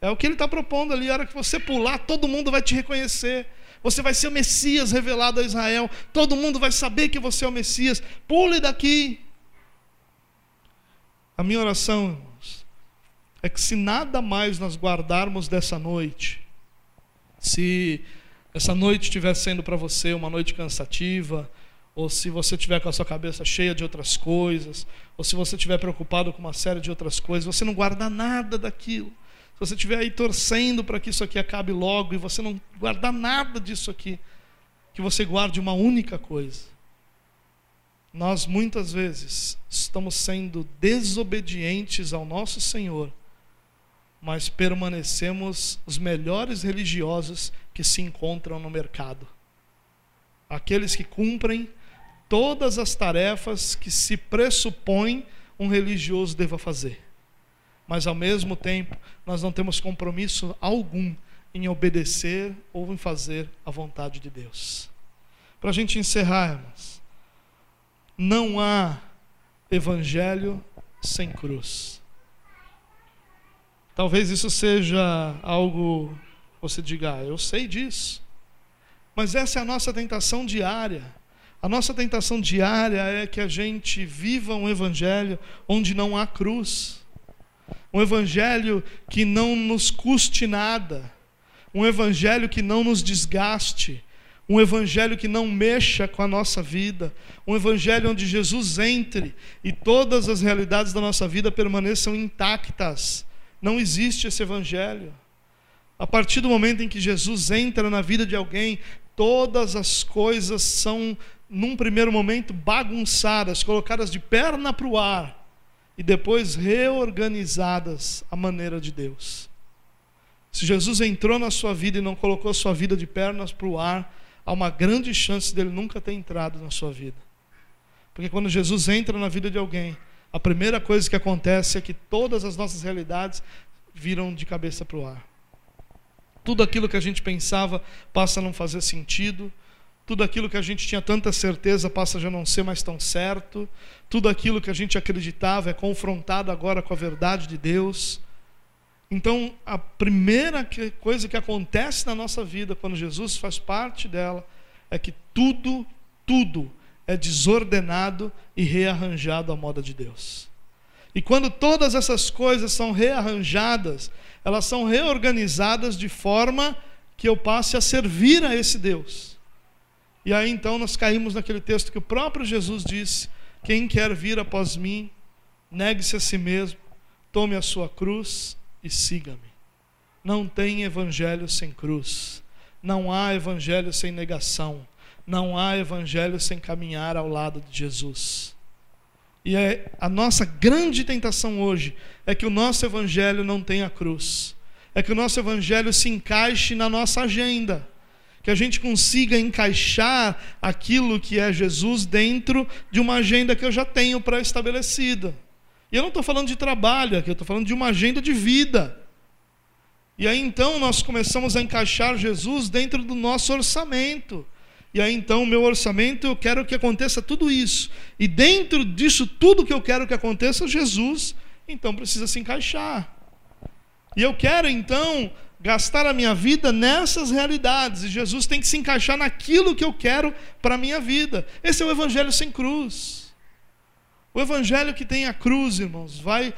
É o que ele está propondo ali. A hora que você pular, todo mundo vai te reconhecer. Você vai ser o Messias revelado a Israel. Todo mundo vai saber que você é o Messias. Pule daqui. A minha oração, irmãos, é que se nada mais nós guardarmos dessa noite, se essa noite estiver sendo para você uma noite cansativa, ou se você estiver com a sua cabeça cheia de outras coisas, ou se você estiver preocupado com uma série de outras coisas, você não guarda nada daquilo. Se você estiver aí torcendo para que isso aqui acabe logo e você não guardar nada disso aqui, que você guarde uma única coisa. Nós muitas vezes estamos sendo desobedientes ao nosso Senhor mas permanecemos os melhores religiosos que se encontram no mercado. Aqueles que cumprem todas as tarefas que se pressupõe um religioso deva fazer. Mas ao mesmo tempo, nós não temos compromisso algum em obedecer ou em fazer a vontade de Deus. Para a gente encerrar, irmãos, não há evangelho sem cruz. Talvez isso seja algo você diga, ah, eu sei disso. Mas essa é a nossa tentação diária. A nossa tentação diária é que a gente viva um evangelho onde não há cruz. Um evangelho que não nos custe nada. Um evangelho que não nos desgaste. Um evangelho que não mexa com a nossa vida. Um evangelho onde Jesus entre e todas as realidades da nossa vida permaneçam intactas não existe esse evangelho. A partir do momento em que Jesus entra na vida de alguém, todas as coisas são, num primeiro momento, bagunçadas, colocadas de perna para o ar e depois reorganizadas à maneira de Deus. Se Jesus entrou na sua vida e não colocou sua vida de pernas para o ar, há uma grande chance dele nunca ter entrado na sua vida. Porque quando Jesus entra na vida de alguém, a primeira coisa que acontece é que todas as nossas realidades viram de cabeça para o ar. Tudo aquilo que a gente pensava passa a não fazer sentido. Tudo aquilo que a gente tinha tanta certeza passa a já não ser mais tão certo. Tudo aquilo que a gente acreditava é confrontado agora com a verdade de Deus. Então, a primeira coisa que acontece na nossa vida, quando Jesus faz parte dela, é que tudo, tudo é desordenado e rearranjado à moda de Deus. E quando todas essas coisas são rearranjadas, elas são reorganizadas de forma que eu passe a servir a esse Deus. E aí então nós caímos naquele texto que o próprio Jesus disse: Quem quer vir após mim, negue-se a si mesmo, tome a sua cruz e siga-me. Não tem evangelho sem cruz, não há evangelho sem negação, não há evangelho sem caminhar ao lado de Jesus. E é a nossa grande tentação hoje é que o nosso evangelho não tenha cruz. É que o nosso evangelho se encaixe na nossa agenda. Que a gente consiga encaixar aquilo que é Jesus dentro de uma agenda que eu já tenho pré-estabelecida. E eu não estou falando de trabalho aqui, eu estou falando de uma agenda de vida. E aí então nós começamos a encaixar Jesus dentro do nosso orçamento. E aí então meu orçamento eu quero que aconteça tudo isso. E dentro disso tudo que eu quero que aconteça, Jesus então precisa se encaixar. E eu quero então gastar a minha vida nessas realidades. E Jesus tem que se encaixar naquilo que eu quero para a minha vida. Esse é o evangelho sem cruz. O evangelho que tem a cruz, irmãos, vai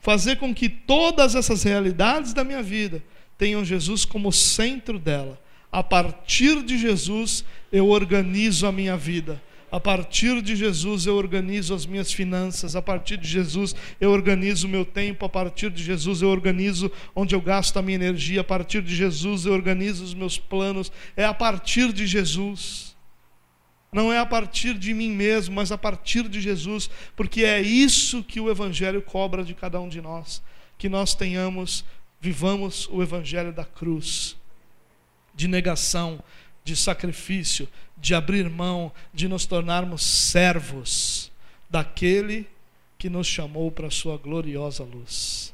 fazer com que todas essas realidades da minha vida tenham Jesus como centro dela a partir de Jesus eu organizo a minha vida. A partir de Jesus eu organizo as minhas finanças, a partir de Jesus eu organizo o meu tempo, a partir de Jesus eu organizo onde eu gasto a minha energia, a partir de Jesus eu organizo os meus planos. É a partir de Jesus. Não é a partir de mim mesmo, mas a partir de Jesus, porque é isso que o Evangelho cobra de cada um de nós, que nós tenhamos, vivamos o Evangelho da cruz de negação, de sacrifício, de abrir mão, de nos tornarmos servos daquele que nos chamou para a sua gloriosa luz.